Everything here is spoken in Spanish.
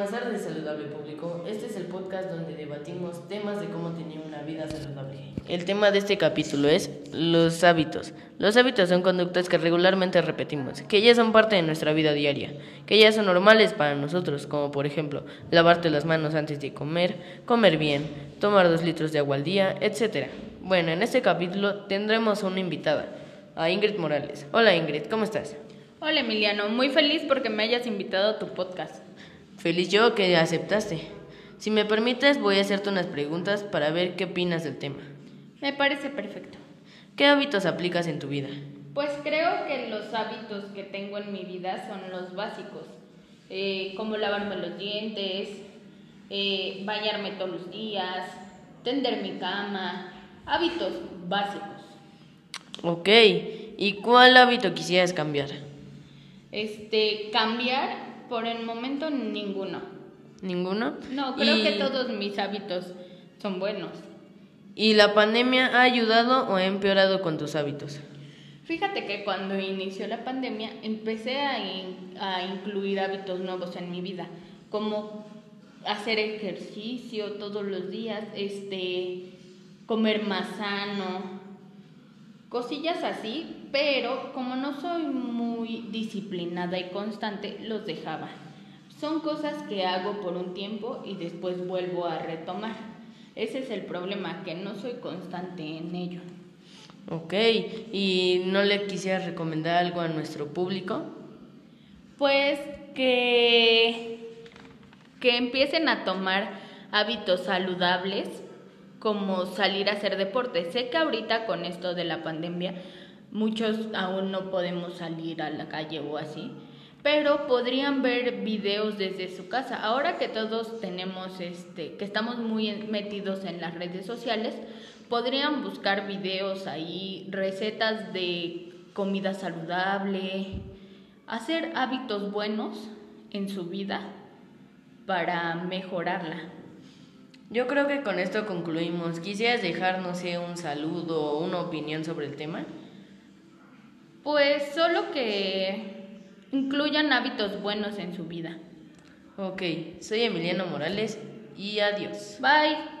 Buenas tardes, saludable público. Este es el podcast donde debatimos temas de cómo tener una vida saludable. El tema de este capítulo es los hábitos. Los hábitos son conductas que regularmente repetimos, que ya son parte de nuestra vida diaria, que ya son normales para nosotros, como por ejemplo lavarte las manos antes de comer, comer bien, tomar dos litros de agua al día, etc. Bueno, en este capítulo tendremos a una invitada, a Ingrid Morales. Hola Ingrid, ¿cómo estás? Hola Emiliano, muy feliz porque me hayas invitado a tu podcast. Feliz yo que aceptaste. Si me permites, voy a hacerte unas preguntas para ver qué opinas del tema. Me parece perfecto. ¿Qué hábitos aplicas en tu vida? Pues creo que los hábitos que tengo en mi vida son los básicos, eh, como lavarme los dientes, eh, bañarme todos los días, tender mi cama, hábitos básicos. Ok, ¿y cuál hábito quisieras cambiar? Este, cambiar por el momento ninguno. ¿Ninguno? No, creo que todos mis hábitos son buenos. ¿Y la pandemia ha ayudado o ha empeorado con tus hábitos? Fíjate que cuando inició la pandemia empecé a, a incluir hábitos nuevos en mi vida, como hacer ejercicio todos los días, este, comer más sano, cosillas así, pero como no soy muy disciplinada y constante, los dejaba. Son cosas que hago por un tiempo y después vuelvo a retomar. Ese es el problema, que no soy constante en ello. Ok, ¿y no le quisiera recomendar algo a nuestro público? Pues que, que empiecen a tomar hábitos saludables como salir a hacer deporte. Sé que ahorita con esto de la pandemia muchos aún no podemos salir a la calle o así, pero podrían ver videos desde su casa. Ahora que todos tenemos este que estamos muy metidos en las redes sociales, podrían buscar videos ahí, recetas de comida saludable, hacer hábitos buenos en su vida para mejorarla. Yo creo que con esto concluimos. ¿Quisieras dejar, no sé, un saludo o una opinión sobre el tema? Pues solo que incluyan hábitos buenos en su vida. Ok, soy Emiliano Morales y adiós. Bye.